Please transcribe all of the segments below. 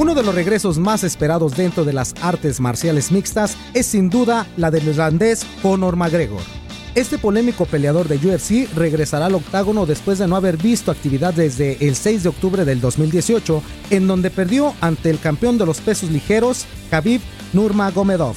Uno de los regresos más esperados dentro de las artes marciales mixtas es sin duda la del irlandés Conor McGregor. Este polémico peleador de UFC regresará al octágono después de no haber visto actividad desde el 6 de octubre del 2018, en donde perdió ante el campeón de los pesos ligeros, Khabib Nurmagomedov.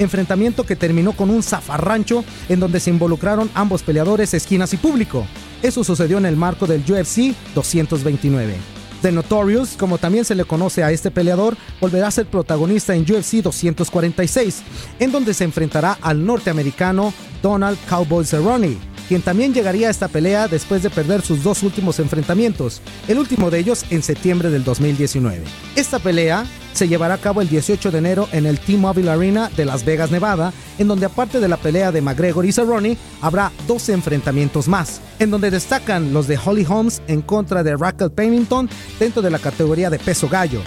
Enfrentamiento que terminó con un zafarrancho en donde se involucraron ambos peleadores, esquinas y público. Eso sucedió en el marco del UFC 229. The Notorious, como también se le conoce a este peleador, volverá a ser protagonista en UFC 246, en donde se enfrentará al norteamericano Donald Cowboy Cerrone, quien también llegaría a esta pelea después de perder sus dos últimos enfrentamientos, el último de ellos en septiembre del 2019. Esta pelea se llevará a cabo el 18 de enero en el T-Mobile Arena de Las Vegas, Nevada, en donde aparte de la pelea de McGregor y Cerrone, habrá 12 enfrentamientos más, en donde destacan los de Holly Holmes en contra de Raquel Pennington dentro de la categoría de peso gallo,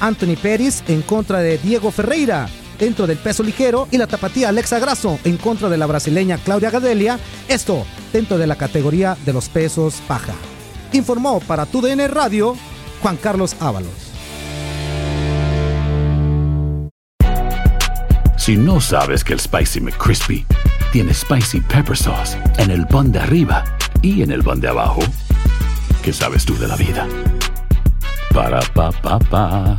Anthony Pettis en contra de Diego Ferreira dentro del peso ligero y la tapatía Alexa Grasso en contra de la brasileña Claudia Gadelia, esto dentro de la categoría de los pesos paja. Informó para TUDN Radio Juan Carlos Ábalos. Si no sabes que el Spicy McCrispy tiene Spicy Pepper Sauce en el pan de arriba y en el pan de abajo, ¿qué sabes tú de la vida? Para, pa, pa, pa.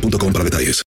boostmobile.com para detalles.